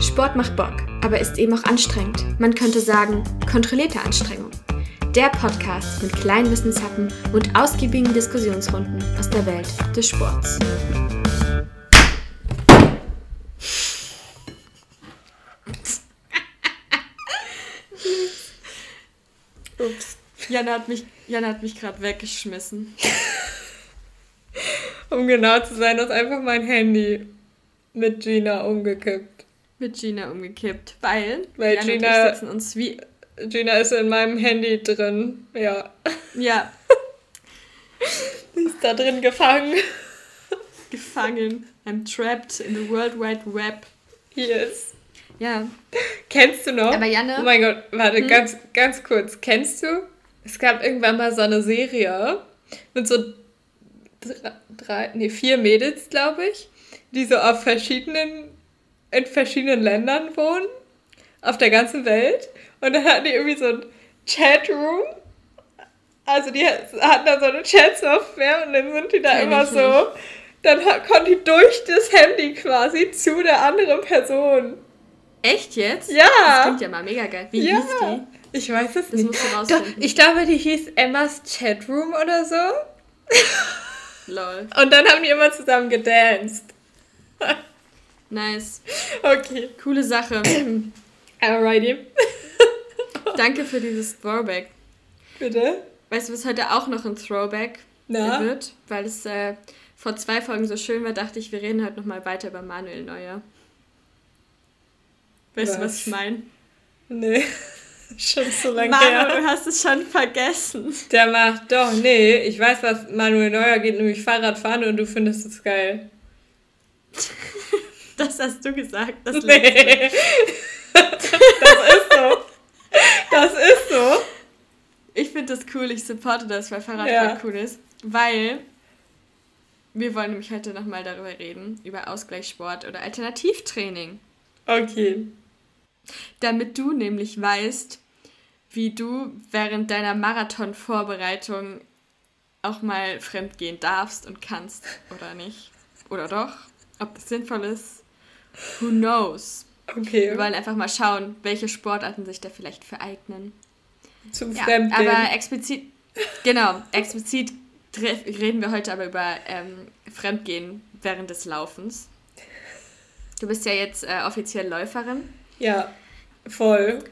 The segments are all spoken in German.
Sport macht Bock, aber ist eben auch anstrengend. Man könnte sagen, kontrollierte Anstrengung. Der Podcast mit kleinen Wissenshappen und ausgiebigen Diskussionsrunden aus der Welt des Sports. Ups. Jana hat mich, Jana hat mich gerade weggeschmissen. um genau zu sein, ist einfach mein Handy mit Gina umgekippt. Mit Gina umgekippt, weil, weil Jana Gina, und ich sitzen uns wie... Gina ist in meinem Handy drin, ja. Ja. Die ist da drin gefangen. Gefangen. I'm trapped in the World Wide Web. Yes. Ja. Kennst du noch? Aber Janne... Oh mein Gott, warte, Hm? ganz, ganz kurz. Kennst du? Es gab irgendwann mal so eine Serie mit so drei, drei nee, vier Mädels, glaube ich, die so auf verschiedenen, in verschiedenen Ländern wohnen, auf der ganzen Welt. Und dann hatten die irgendwie so ein Chatroom. Also die hatten da so eine Chat-Software und dann sind die da Kenn immer so. Dann konnten die durch das Handy quasi zu der anderen Person. Echt jetzt? Ja. Das klingt ja mal mega geil. Wie ja. hieß die? Ich weiß es Das nicht. musst du rausfinden. ich glaube, die hieß Emmas Chatroom oder so. Lol. Und dann haben die immer zusammen gedanced. Nice. Okay. Coole Sache. Alrighty. Danke für dieses Throwback. Bitte. Weißt du, was heute auch noch ein Throwback Na? wird? Weil es äh, vor zwei Folgen so schön war, dachte ich, wir reden heute nochmal weiter über Manuel Neuer. Weißt du, was Was? ich meine? Nee. Schon so lange Manuel, her. du hast es schon vergessen. Der macht doch, nee, ich weiß, was Manuel Neuer geht, nämlich Fahrradfahren und du findest es geil. Das hast du gesagt. Das. Nee. das ist so. Das ist so. Ich finde das cool, ich supporte das, weil Fahrradfahren Ja. cool ist. Weil wir wollen nämlich heute nochmal darüber reden, über Ausgleichssport oder Alternativtraining. Okay. Damit du nämlich weißt, wie du während deiner Marathonvorbereitung auch mal fremdgehen darfst und kannst oder nicht. Oder doch. Ob das sinnvoll ist. Who knows? Okay. Wir wollen einfach mal schauen, welche Sportarten sich da vielleicht vereignen. Zum Ja, Fremdgehen. aber explizit, genau, explizit reden wir heute aber über ähm, Fremdgehen während des Laufens. Du bist ja jetzt äh, offiziell Läuferin. Ja, voll.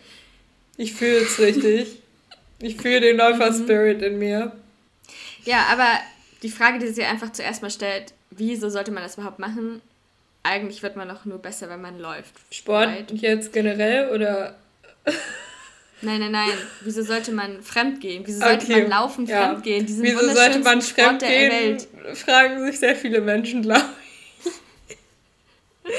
Ich fühle es richtig. Ich fühle den Läufer-Spirit in mir. Ja, aber die Frage, die sich einfach zuerst mal stellt, wieso sollte man das überhaupt machen? Eigentlich wird man doch nur besser, wenn man läuft. Sport Right? jetzt generell oder? Nein, nein, nein. Wieso sollte man fremdgehen? Wieso sollte man laufen ja. fremdgehen? Diesen Wieso sollte man fremdgehen? Welt. Fragen sich sehr viele Menschen, glaube ich.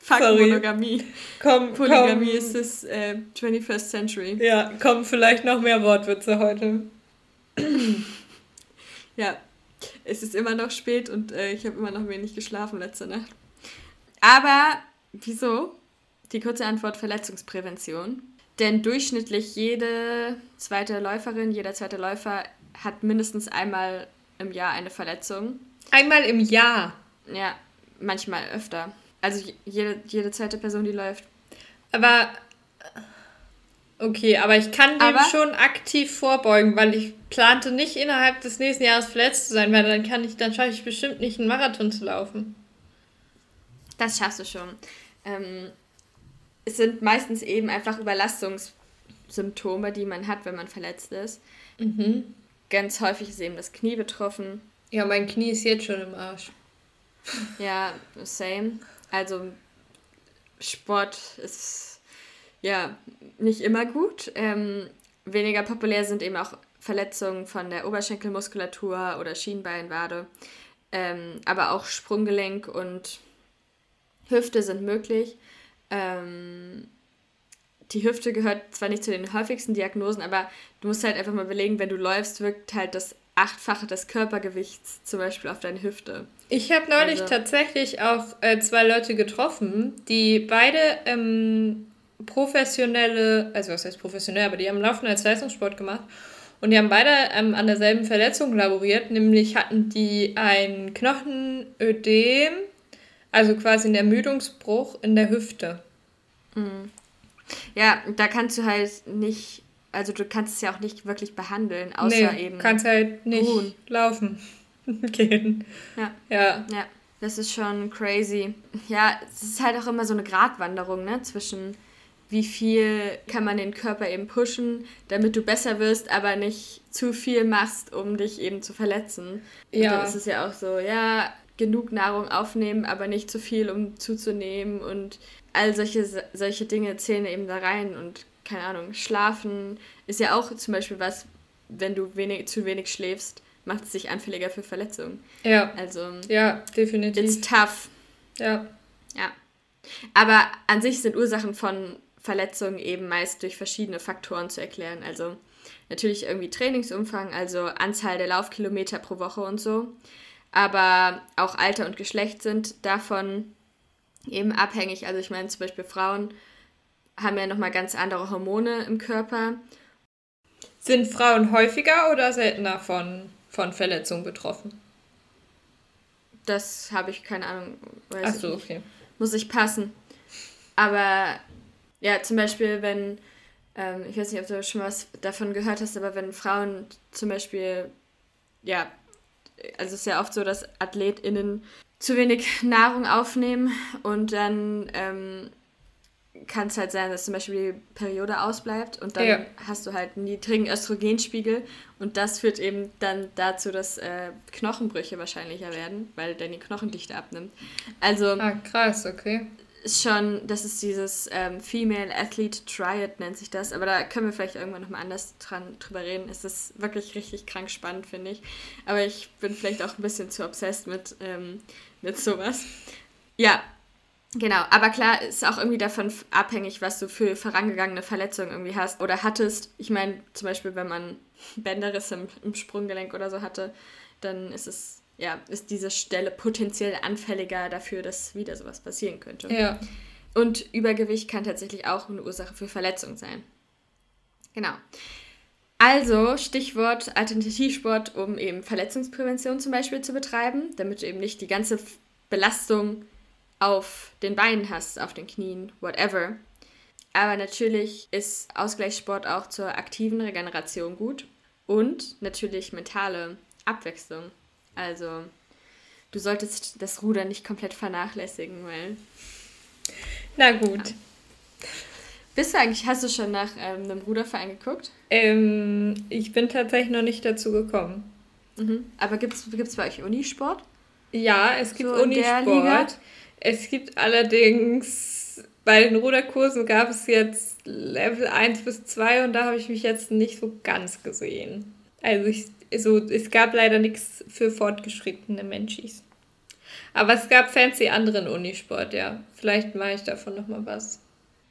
Fuck Sorry. Monogamie. Komm, Polygamie komm. ist das äh, 21st Century. Ja, kommen vielleicht noch mehr Wortwitze heute. Ja, es ist immer noch spät und äh, ich habe immer noch wenig geschlafen letzte Nacht. Aber wieso? Die kurze Antwort Verletzungsprävention. Denn durchschnittlich jede zweite Läuferin, jeder zweite Läufer hat mindestens einmal im Jahr eine Verletzung. Einmal im Jahr. Ja, manchmal öfter. Also je- jede, jede zweite Person, die läuft. Aber okay, aber ich kann dem Aber- schon aktiv vorbeugen, weil ich plante nicht innerhalb des nächsten Jahres verletzt zu sein, weil dann kann ich, dann schaffe ich bestimmt nicht einen Marathon zu laufen. Das schaffst du schon. Ähm, es sind meistens eben einfach Überlastungssymptome, die man hat, wenn man verletzt ist. Mhm. Ganz häufig ist eben das Knie betroffen. Ja, mein Knie ist jetzt schon im Arsch. Ja, same. Also Sport ist ja nicht immer gut. Ähm, weniger populär sind eben auch Verletzungen von der Oberschenkelmuskulatur oder Schienbeinwade. Ähm, aber auch Sprunggelenk und Hüfte sind möglich. Ähm, die Hüfte gehört zwar nicht zu den häufigsten Diagnosen, aber du musst halt einfach mal überlegen, wenn du läufst, wirkt halt das Achtfache des Körpergewichts zum Beispiel auf deine Hüfte. Ich habe neulich Also- tatsächlich auch äh, zwei Leute getroffen, die beide ähm, professionelle, also was heißt professionell, aber die haben Laufen als Leistungssport gemacht. Und die haben beide ähm, an derselben Verletzung laboriert, nämlich hatten die ein Knochenödem, also quasi einen Ermüdungsbruch in der Hüfte. Mhm. Ja, da kannst du halt nicht, also du kannst es ja auch nicht wirklich behandeln, außer nee, eben. kannst halt nicht ruhen. laufen gehen. Ja. Ja. Ja, das ist schon crazy. Ja, es ist halt auch immer so eine Gratwanderung, ne, zwischen wie viel kann man den Körper eben pushen, damit du besser wirst, aber nicht zu viel machst, um dich eben zu verletzen. Ja. Und dann ist es ja auch so, ja, genug Nahrung aufnehmen, aber nicht zu viel, um zuzunehmen und all solche, solche Dinge zählen eben da rein und keine Ahnung, schlafen ist ja auch zum Beispiel was, wenn du wenig, zu wenig schläfst, macht es dich anfälliger für Verletzungen. Ja. Also. Ja, definitiv. It's tough. Ja. Ja. Aber an sich sind Ursachen von Verletzungen eben meist durch verschiedene Faktoren zu erklären. Also natürlich irgendwie Trainingsumfang, also Anzahl der Laufkilometer pro Woche und so. Aber auch Alter und Geschlecht sind davon eben abhängig. Also ich meine zum Beispiel Frauen haben ja nochmal ganz andere Hormone im Körper. Sind Frauen häufiger oder seltener von, von Verletzungen betroffen? Das habe ich keine Ahnung. Weiß Ach so, okay. Muss ich passen. Aber ja, zum Beispiel, wenn, ähm, ich weiß nicht, ob du schon was davon gehört hast, aber wenn Frauen zum Beispiel, ja, also es ist ja oft so, dass AthletInnen zu wenig Nahrung aufnehmen und dann ähm, kann es halt sein, dass zum Beispiel die Periode ausbleibt und dann ja. hast du halt einen niedrigen Östrogenspiegel und das führt eben dann dazu, dass äh, Knochenbrüche wahrscheinlicher werden, weil dann die Knochendichte abnimmt. Also ah, krass, okay. Ist schon, das ist dieses ähm, Female Athlete Triad nennt sich das, aber da können wir vielleicht irgendwann nochmal anders dran drüber reden. Es ist wirklich richtig krank spannend, finde ich. Aber ich bin vielleicht auch ein bisschen zu obsessed mit ähm, mit sowas. Ja, genau. Aber klar, ist auch irgendwie davon abhängig, was du für vorangegangene Verletzungen irgendwie hast oder hattest. Ich meine, zum Beispiel, wenn man Bänderrisse im, im Sprunggelenk oder so hatte, dann ist es ja, ist diese Stelle potenziell anfälliger dafür, dass wieder sowas passieren könnte. Ja. Und Übergewicht kann tatsächlich auch eine Ursache für Verletzungen sein. Genau. Also Stichwort Alternativsport, um eben Verletzungsprävention zum Beispiel zu betreiben, damit du eben nicht die ganze Belastung auf den Beinen hast, auf den Knien, whatever. Aber natürlich ist Ausgleichssport auch zur aktiven Regeneration gut und natürlich mentale Abwechslung. Also du solltest das Ruder nicht komplett vernachlässigen, weil. Na gut. Ja. Bist du eigentlich, hast du schon nach ähm, einem Ruderverein geguckt? Ähm, ich bin tatsächlich noch nicht dazu gekommen. Mhm. Aber gibt es bei euch Unisport? Ja, es gibt so Unisport. Es gibt allerdings, bei den Ruderkursen gab es jetzt Level 1 bis 2 und da habe ich mich jetzt nicht so ganz gesehen. Also ich, so, es gab leider nichts für fortgeschrittene Menschis. Aber es gab fancy anderen Unisport, ja. Vielleicht mache ich davon nochmal was.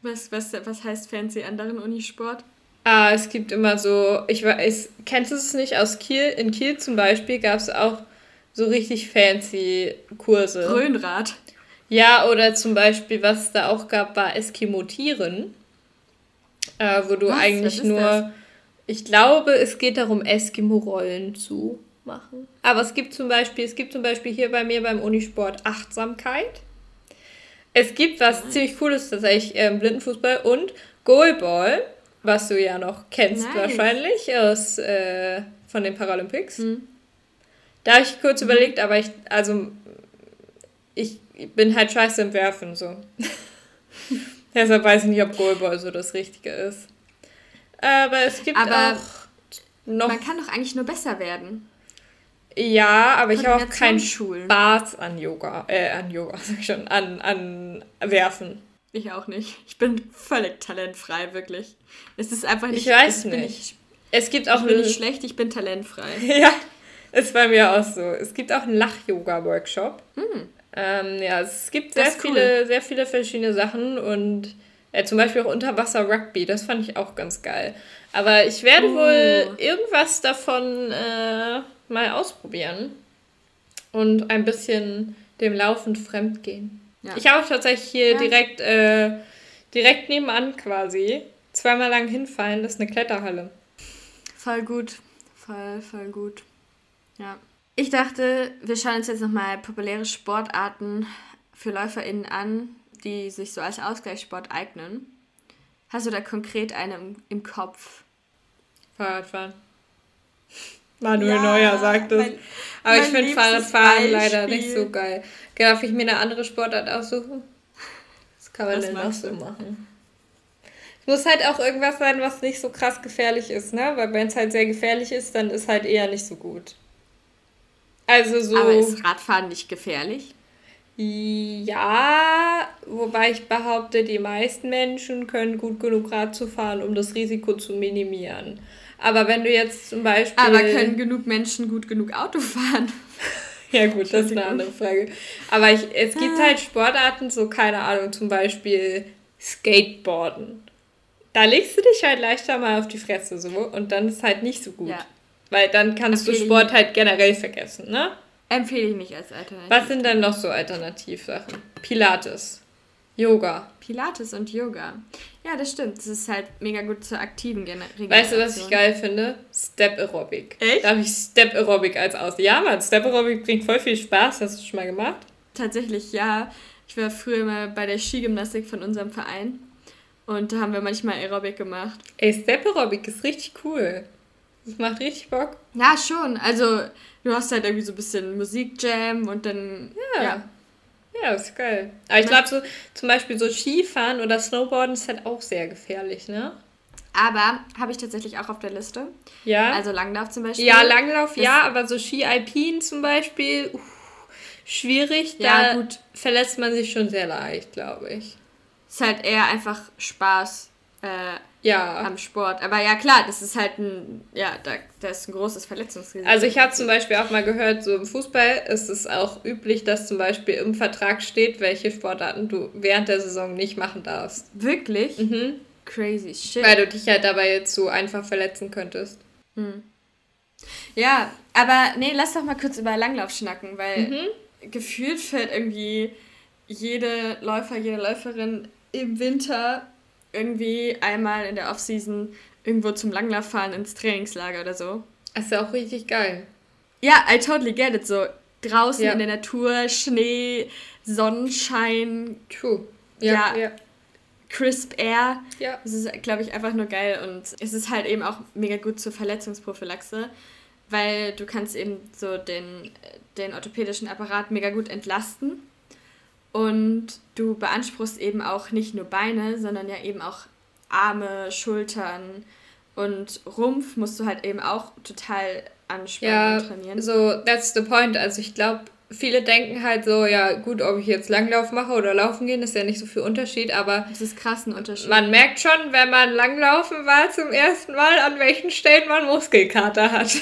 Was, was, was heißt fancy anderen Unisport? Ah, es gibt immer so, ich weiß, kennst du es nicht aus Kiel? In Kiel zum Beispiel gab es auch so richtig fancy Kurse. Grönrad. Ja, oder zum Beispiel, was da auch gab, war Eskimotieren. Äh, wo du was? eigentlich nur, das? Ich glaube, es geht darum, Eskimo-Rollen zu machen. Aber es gibt zum Beispiel, es gibt zum Beispiel hier bei mir beim Unisport Achtsamkeit. Es gibt was mhm. ziemlich Cooles tatsächlich ähm, Blindenfußball und Goalball, was du ja noch kennst nice. wahrscheinlich aus, äh, von den Paralympics. Mhm. Da habe ich kurz mhm. überlegt, aber ich, also ich bin halt scheiße im Werfen, so. Deshalb weiß ich nicht, ob Goalball so das Richtige ist. Aber es gibt aber auch noch... Man kann doch eigentlich nur besser werden. Ja, aber ich habe auch keinen Spaß an Yoga, äh, an Yoga, sag ich schon, an, an Werfen. Ich auch nicht. Ich bin völlig talentfrei, wirklich. Es ist einfach nicht. Ich weiß nicht. Ich, es gibt auch. Ich bin nicht schlecht, ich bin talentfrei. ja, ist bei mir auch so. Es gibt auch einen Lach-Yoga-Workshop. Hm. Ähm, ja, es gibt sehr viele, cool. sehr viele verschiedene Sachen und äh, zum Beispiel auch Unterwasser-Rugby. Das fand ich auch ganz geil. Aber ich werde oh. wohl irgendwas davon äh, mal ausprobieren und ein bisschen dem Laufen fremd gehen. Ja. Ich habe tatsächlich hier ja. direkt, äh, direkt nebenan quasi zweimal lang hinfallen. Das ist eine Kletterhalle. Voll gut. Voll, voll gut. Ja. Ich dachte, wir schauen uns jetzt nochmal populäre Sportarten für LäuferInnen an, die sich so als Ausgleichssport eignen. Hast du da konkret eine im, im Kopf? Fahrradfahren. Manuel ja, Neuer sagt es. Aber ich finde Fahrradfahren leider nicht so geil. Darf ich mir eine andere Sportart aussuchen? Was kann man denn noch so machen? Es muss halt auch irgendwas sein, was nicht so krass gefährlich ist, ne? Weil wenn es halt sehr gefährlich ist, dann ist halt eher nicht so gut. Also so. Aber ist Radfahren nicht gefährlich? Ja, wobei ich behaupte, die meisten Menschen können gut genug Rad zu fahren, um das Risiko zu minimieren. Aber wenn du jetzt zum Beispiel. Aber können genug Menschen gut genug Auto fahren? ja, gut, das ist eine andere Frage. Aber ich, es gibt halt Sportarten, so keine Ahnung, zum Beispiel Skateboarden. Da legst du dich halt leichter mal auf die Fresse so und dann ist halt nicht so gut. Ja. Weil dann kannst Empfehle du Sport halt generell vergessen, ne? Empfehle ich nicht als Alternative. Was sind denn noch so Alternativsachen? Pilates. Yoga. Pilates und Yoga. Ja, das stimmt. Das ist halt mega gut zur aktiven Regeneration. Weißt du, was ich geil finde? Step Aerobic. Echt? Da habe ich Step Aerobic als aus. Ja, Mann, Step Aerobic bringt voll viel Spaß. Hast du schon mal gemacht? Tatsächlich, ja. Ich war früher mal bei der Skigymnastik von unserem Verein. Und da haben wir manchmal Aerobic gemacht. Ey, Step Aerobic ist richtig cool. Das macht richtig Bock. Ja, schon. Also, du hast halt irgendwie so ein bisschen Musikjam und dann. Ja. ja. Ja, ist geil. Aber ich glaube, so zum Beispiel so Skifahren oder Snowboarden ist halt auch sehr gefährlich, ne? Aber habe ich tatsächlich auch auf der Liste. Ja. Also Langlauf zum Beispiel. Ja, Langlauf, ja, aber so Ski Alpin zum Beispiel, uh, schwierig. Ja, da gut. verlässt man sich schon sehr leicht, glaube ich. Ist halt eher einfach Spaß äh, ja. am Sport. Aber ja, klar, das ist halt ein, ja, da, da ist ein großes Verletzungsrisiko. Also ich habe zum Beispiel auch mal gehört, so im Fußball ist es auch üblich, dass zum Beispiel im Vertrag steht, welche Sportarten du während der Saison nicht machen darfst. Wirklich? Mhm. Crazy shit. Weil du dich halt dabei jetzt so einfach verletzen könntest. Mhm. Ja, aber nee, lass doch mal kurz über Langlauf schnacken, weil mhm. gefühlt fällt irgendwie jede Läufer, jede Läuferin im Winter irgendwie einmal in der Offseason irgendwo zum Langlauf fahren ins Trainingslager oder so. Das ist ja auch richtig geil. Ja, I totally get it. So draußen ja. in der Natur, Schnee, Sonnenschein. True. Ja, ja. ja. Crisp Air. Ja. Das ist, glaube ich, einfach nur geil. Und es ist halt eben auch mega gut zur Verletzungsprophylaxe, weil du kannst eben so den, den orthopädischen Apparat mega gut entlasten und du beanspruchst eben auch nicht nur Beine, sondern ja eben auch Arme, Schultern und Rumpf musst du halt eben auch total anspannen ja, und trainieren. So, that's the point. Also ich glaube, viele denken halt so, ja gut, ob ich jetzt Langlauf mache oder laufen gehen, ist ja nicht so viel Unterschied, aber... Das ist krass ein Unterschied. Man merkt schon, wenn man Langlaufen war zum ersten Mal, an welchen Stellen man Muskelkater hat.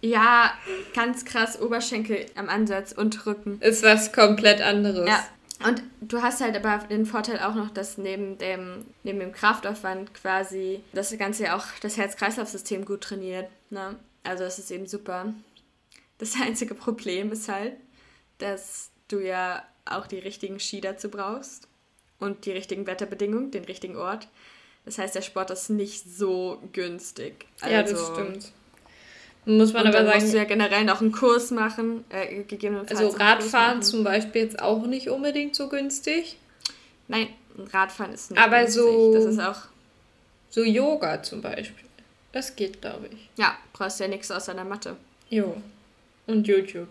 Ja, ganz krass Oberschenkel am Ansatz und Rücken. Ist was komplett anderes. Ja. Und du hast halt aber den Vorteil auch noch, dass neben dem, neben dem Kraftaufwand quasi das Ganze ja auch das Herz-Kreislauf-System gut trainiert. Ne? Also das ist eben super. Das einzige Problem ist halt, dass du ja auch die richtigen Ski dazu brauchst und die richtigen Wetterbedingungen, den richtigen Ort. Das heißt, der Sport ist nicht so günstig. Also, ja, das also stimmt. Muss man und aber sagen. musst du ja generell noch einen Kurs machen, äh, gegebenenfalls. Also Radfahren zum Beispiel jetzt auch nicht unbedingt so günstig. Nein, Radfahren ist nicht aber günstig. So, das ist auch. So Yoga zum Beispiel. Das geht, glaube ich. Ja, brauchst ja nichts außer der Matte. Jo. Und YouTube.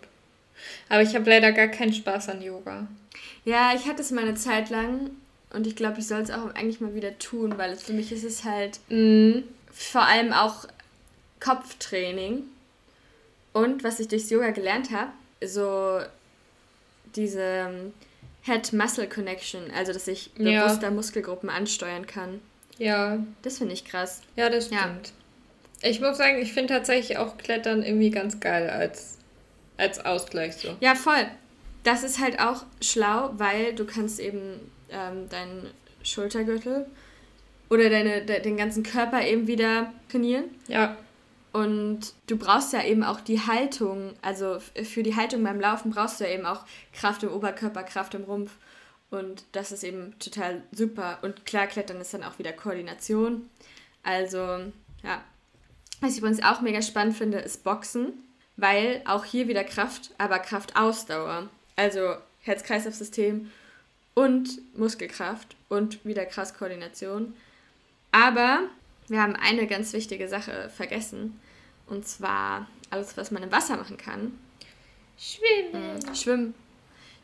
Aber ich habe leider gar keinen Spaß an Yoga. Ja, ich hatte es mal eine Zeit lang und ich glaube, ich soll es auch eigentlich mal wieder tun, weil es für mich ist es halt mm. vor allem auch Kopftraining. Und was ich durchs Yoga gelernt habe, so diese ähm, Head-Muscle-Connection, also dass ich ja. bewusster Muskelgruppen ansteuern kann. Ja. Das finde ich krass. Ja, das stimmt. Ja. Ich muss sagen, ich finde tatsächlich auch Klettern irgendwie ganz geil als, als Ausgleich so. Ja, voll. Das ist halt auch schlau, weil du kannst eben ähm, deinen Schultergürtel oder deine, de, den ganzen Körper eben wieder trainieren. Ja. Und du brauchst ja eben auch die Haltung, also für die Haltung beim Laufen brauchst du ja eben auch Kraft im Oberkörper, Kraft im Rumpf. Und das ist eben total super. Und klar, Klettern ist dann auch wieder Koordination. Also, ja. Was ich übrigens auch mega spannend finde, ist Boxen, weil auch hier wieder Kraft, aber Kraftausdauer. Also Herz-Kreislauf-System und Muskelkraft und wieder krass Koordination. Aber wir haben eine ganz wichtige Sache vergessen. Und zwar alles, was man im Wasser machen kann. Schwimmen. Mhm. Schwimmen.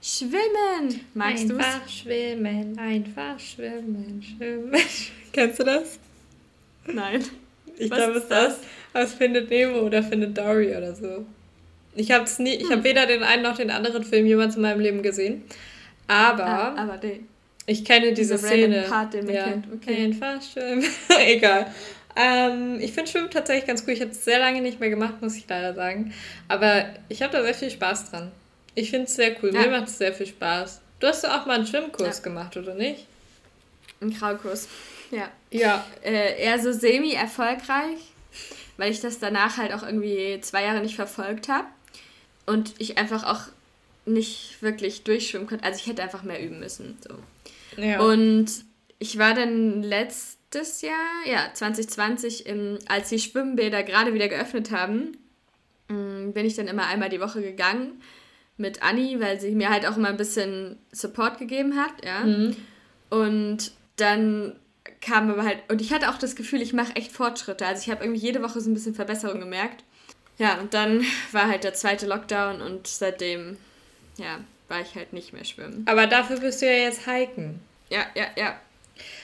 Schwimmen. Magst du Einfach schwimmen, einfach schwimmen, schwimmen. Kennst du das? Nein. Ich glaube, es ist das aus Findet Nemo oder Findet Dory oder so. Ich habe nie, ich hm. habe weder den einen noch den anderen Film jemals in meinem Leben gesehen. Aber, ah, aber den. Ich kenne diese Szene. Part, den man ja. kennt. Okay. Einfach schwimmen. Egal. Ähm, ich finde Schwimmen tatsächlich ganz cool. Ich habe es sehr lange nicht mehr gemacht, muss ich leider sagen. Aber ich habe da sehr viel Spaß dran. Ich finde es sehr cool. Ja. Mir macht es sehr viel Spaß. Du hast ja auch mal einen Schwimmkurs ja. gemacht, oder nicht? Einen Kraukurs. Ja. Ja. Äh, eher so semi-erfolgreich, weil ich das danach halt auch irgendwie zwei Jahre nicht verfolgt habe. Und ich einfach auch nicht wirklich durchschwimmen konnte. Also ich hätte einfach mehr üben müssen. So. Ja. Und ich war dann letztes Jahr, ja, 2020, im, als die Schwimmbäder gerade wieder geöffnet haben, mm, bin ich dann immer einmal die Woche gegangen mit Anni, weil sie mir halt auch immer ein bisschen Support gegeben hat, ja. Mhm. Und dann kam aber halt, und ich hatte auch das Gefühl, ich mache echt Fortschritte. Also ich habe irgendwie jede Woche so ein bisschen Verbesserung gemerkt. Ja, und dann war halt der zweite Lockdown und seitdem, ja, war ich halt nicht mehr schwimmen. Aber dafür bist du ja jetzt hiken. Ja, ja, ja.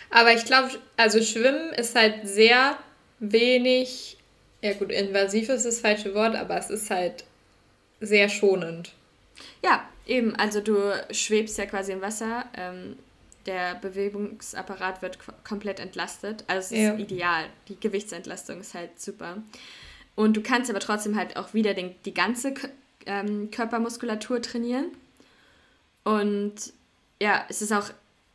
Aber ich glaube, also Schwimmen ist halt sehr wenig, ja gut, invasiv ist das falsche Wort, aber es ist halt sehr schonend. Ja, eben. Also du schwebst ja quasi im Wasser. Ähm, der Bewegungsapparat wird komplett entlastet. Also es ist ja. ideal. Die Gewichtsentlastung ist halt super. Und du kannst aber trotzdem halt auch wieder den, die ganze ähm, Körpermuskulatur trainieren. Und ja, es ist auch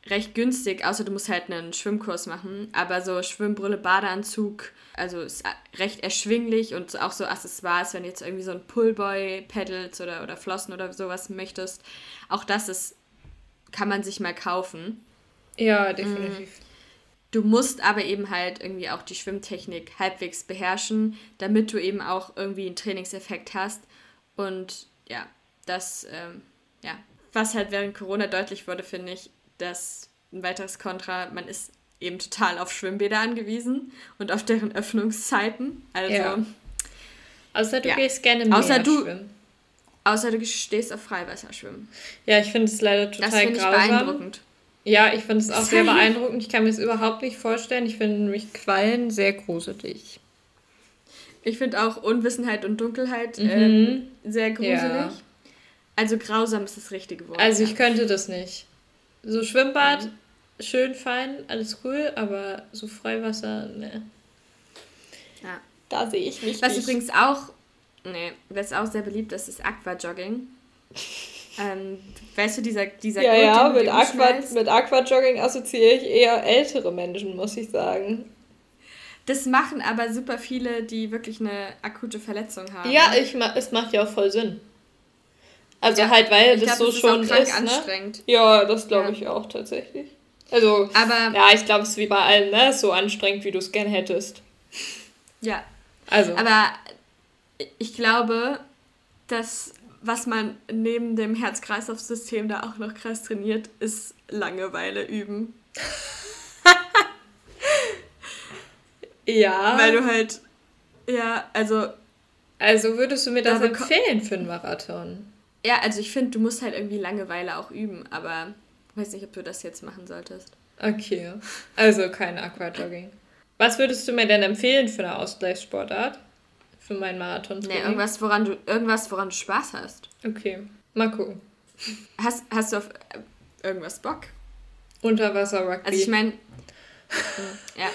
recht günstig, außer du musst halt einen Schwimmkurs machen. Aber so Schwimmbrille, Badeanzug, also ist recht erschwinglich und auch so Accessoires, wenn du jetzt irgendwie so ein Pullboy, Pedals oder, oder Flossen oder sowas möchtest. Auch das ist, kann man sich mal kaufen. Ja, definitiv. Mm. Du musst aber eben halt irgendwie auch die Schwimmtechnik halbwegs beherrschen, damit du eben auch irgendwie einen Trainingseffekt hast. Und ja, das, ähm, ja, was halt während Corona deutlich wurde, finde ich, dass ein weiteres Kontra, man ist eben total auf Schwimmbäder angewiesen und auf deren Öffnungszeiten. Also, ja. Außer du ja. gehst gerne mehr außer du, schwimmen. Außer du stehst auf Freiwasserschwimmen. Ja, ich finde es leider total das grausam. Ich beeindruckend. Ja, ich finde es auch sehr beeindruckend. Ich kann mir es überhaupt nicht vorstellen. Ich finde nämlich Quallen sehr gruselig. Ich finde auch Unwissenheit und Dunkelheit mhm. ähm, sehr gruselig. Ja. Also grausam ist das richtige Wort. Also ich könnte das nicht. So Schwimmbad, mhm. schön fein, alles cool, aber so Freiwasser, ne. Ja. Da sehe ich mich. Was nicht. übrigens auch, ne, was auch sehr beliebt ist, ist Aquajogging. ähm, weißt du, dieser, dieser Ja, ja, mit, Aqua, mit Aquajogging assoziiere ich eher ältere Menschen, muss ich sagen. Das machen aber super viele, die wirklich eine akute Verletzung haben. Ja, ich, es macht ja auch voll Sinn. Also ja, halt, weil das glaub, so schon ist. ist ne? anstrengend. Ja, das glaube ja. ich auch tatsächlich. Also, aber, ja, ich glaube, es ist wie bei allen, ne? So anstrengend, wie du es gern hättest. Ja. Also. Aber ich glaube, dass was man neben dem Herz-Kreislauf-System da auch noch krass trainiert, ist Langeweile üben. ja. Weil du halt, ja, also. Also würdest du mir das empfehlen für einen Marathon? Ja, also ich finde, du musst halt irgendwie Langeweile auch üben, aber ich weiß nicht, ob du das jetzt machen solltest. Okay, also kein Aquajogging. Was würdest du mir denn empfehlen für eine Ausgleichssportart? Für meinen Marathon? Nee, irgendwas, woran du, irgendwas, woran du Spaß hast. Okay, mal gucken. Hast, hast du auf äh, irgendwas Bock? Unterwasser-Rugby. Also ich meine, ja.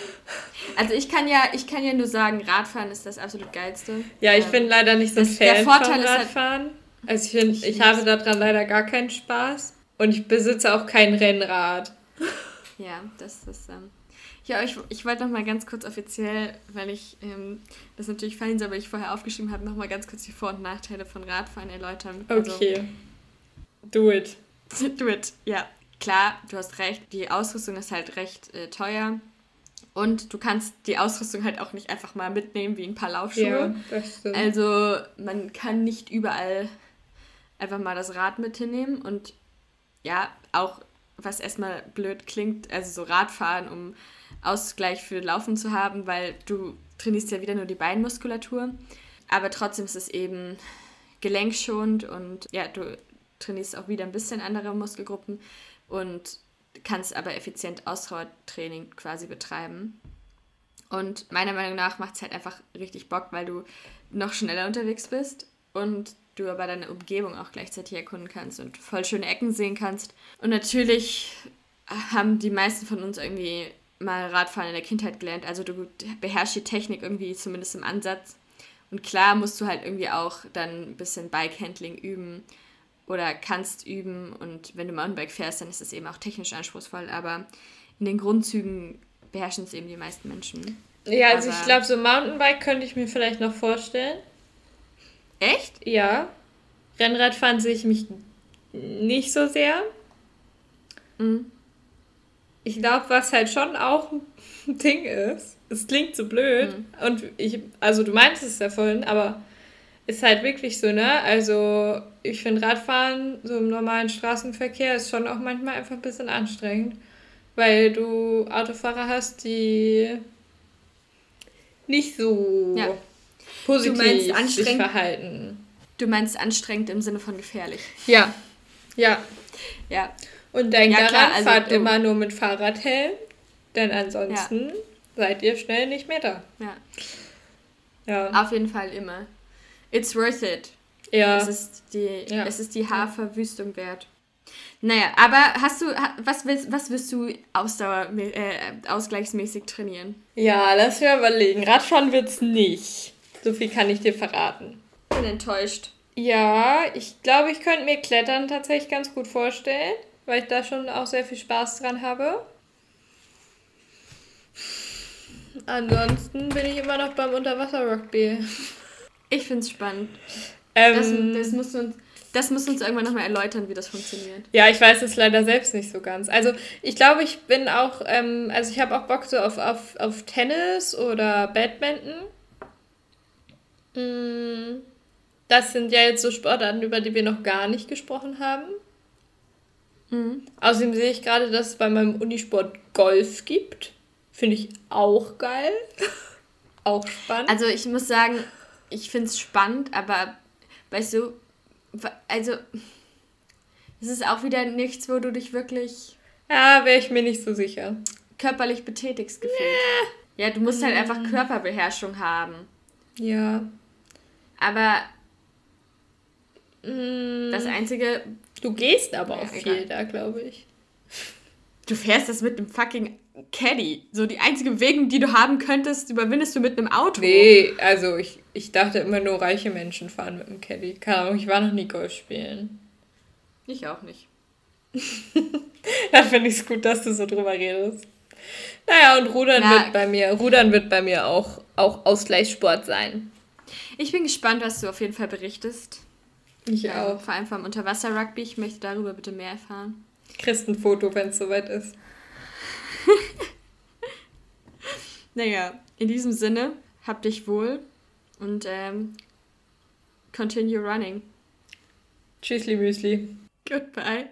Also ich kann ja, ich kann ja nur sagen, Radfahren ist das absolut geilste. Ja, ich ähm, bin leider nicht so ein Fan der Vorteil von Radfahren. Ist halt, also ich finde, ich habe daran leider gar keinen Spaß und ich besitze auch kein Rennrad. Ja, das ist. Ähm ja, ich, ich wollte noch mal ganz kurz offiziell, weil ich ähm, das natürlich fein soll, weil ich vorher aufgeschrieben habe, noch mal ganz kurz die Vor- und Nachteile von Radfahren erläutern. Also okay. Also, Do it. Do it, ja. Klar, du hast recht, die Ausrüstung ist halt recht äh, teuer. Und du kannst die Ausrüstung halt auch nicht einfach mal mitnehmen wie ein paar Laufschuhe. Ja, das stimmt. Also man kann nicht überall einfach mal das Rad mit hinnehmen. Und ja, auch was erstmal blöd klingt, also so Radfahren, um Ausgleich für Laufen zu haben, weil du trainierst ja wieder nur die Beinmuskulatur. Aber trotzdem ist es eben gelenkschonend und ja, du trainierst auch wieder ein bisschen andere Muskelgruppen und kannst aber effizient Ausdauertraining quasi betreiben. Und meiner Meinung nach macht es halt einfach richtig Bock, weil du noch schneller unterwegs bist und du aber deine Umgebung auch gleichzeitig erkunden kannst und voll schöne Ecken sehen kannst. Und natürlich haben die meisten von uns irgendwie mal Radfahren in der Kindheit gelernt. Also du beherrschst die Technik irgendwie zumindest im Ansatz. Und klar musst du halt irgendwie auch dann ein bisschen Bike-Handling üben oder kannst üben. Und wenn du Mountainbike fährst, dann ist es eben auch technisch anspruchsvoll. Aber in den Grundzügen beherrschen es eben die meisten Menschen. Ja, also Aber ich glaube, so Mountainbike könnte ich mir vielleicht noch vorstellen. Echt? Ja. Rennradfahren sehe ich mich nicht so sehr. Mhm. Ich glaube, was halt schon auch ein Ding ist, es klingt so blöd mhm. und ich, also du meinst es ja vorhin, aber ist halt wirklich so, ne? Also ich finde Radfahren so im normalen Straßenverkehr ist schon auch manchmal einfach ein bisschen anstrengend, weil du Autofahrer hast, die nicht so ja. Positiv du meinst anstrengend, sich verhalten. Du meinst anstrengend im Sinne von gefährlich. Ja. Ja. Ja. Und denkt ja, daran, also fahrt immer nur mit Fahrradhelm, denn ansonsten ja. seid ihr schnell nicht mehr da. Ja. ja. Auf jeden Fall immer. It's worth it. Ja. Es ist die, ja. es ist die Haarverwüstung wert. Naja, aber hast du, was willst, was willst du Ausdauer, äh, ausgleichsmäßig trainieren? Ja, lass mir überlegen. Radfahren wird's nicht. So viel kann ich dir verraten. Bin enttäuscht. Ja, ich glaube, ich könnte mir Klettern tatsächlich ganz gut vorstellen weil ich da schon auch sehr viel Spaß dran habe. Ansonsten bin ich immer noch beim Unterwasser-Rugby. Ich finde es spannend. Ähm, das, das, musst du uns, das musst du uns irgendwann nochmal erläutern, wie das funktioniert. Ja, ich weiß es leider selbst nicht so ganz. Also ich glaube, ich bin auch, ähm, also ich habe auch Bock so auf, auf, auf Tennis oder Badminton. Mm, das sind ja jetzt so Sportarten, über die wir noch gar nicht gesprochen haben. Mhm. Außerdem sehe ich gerade, dass es bei meinem Unisport Golf gibt. Finde ich auch geil. auch spannend. Also ich muss sagen, ich finde es spannend, aber weißt du, also es ist auch wieder nichts, wo du dich wirklich. Ja, wäre ich mir nicht so sicher. Körperlich betätigst gefühlt. Ja, ja du musst halt einfach mhm. Körperbeherrschung haben. Ja. Aber das Einzige, Du gehst aber ja, auch viel egal. da, glaube ich. Du fährst das mit einem fucking Caddy. So die einzige Bewegung, die du haben könntest, überwindest du mit einem Auto. Nee, also ich, ich dachte immer nur reiche Menschen fahren mit einem Caddy. Keine Ahnung, ich war noch nie Golf spielen. Ich auch nicht. da finde ich es gut, dass du so drüber redest. Naja, und Rudern Na, wird bei mir, Rudern wird bei mir auch, auch Ausgleichssport sein. Ich bin gespannt, was du auf jeden Fall berichtest. Ich ja, auch. Vor allem vom Unterwasser-Rugby. Ich möchte darüber bitte mehr erfahren. Kriegst ein Foto, wenn es soweit ist. naja, in diesem Sinne, hab dich wohl und ähm, continue running. Tschüssli Müsli. Goodbye.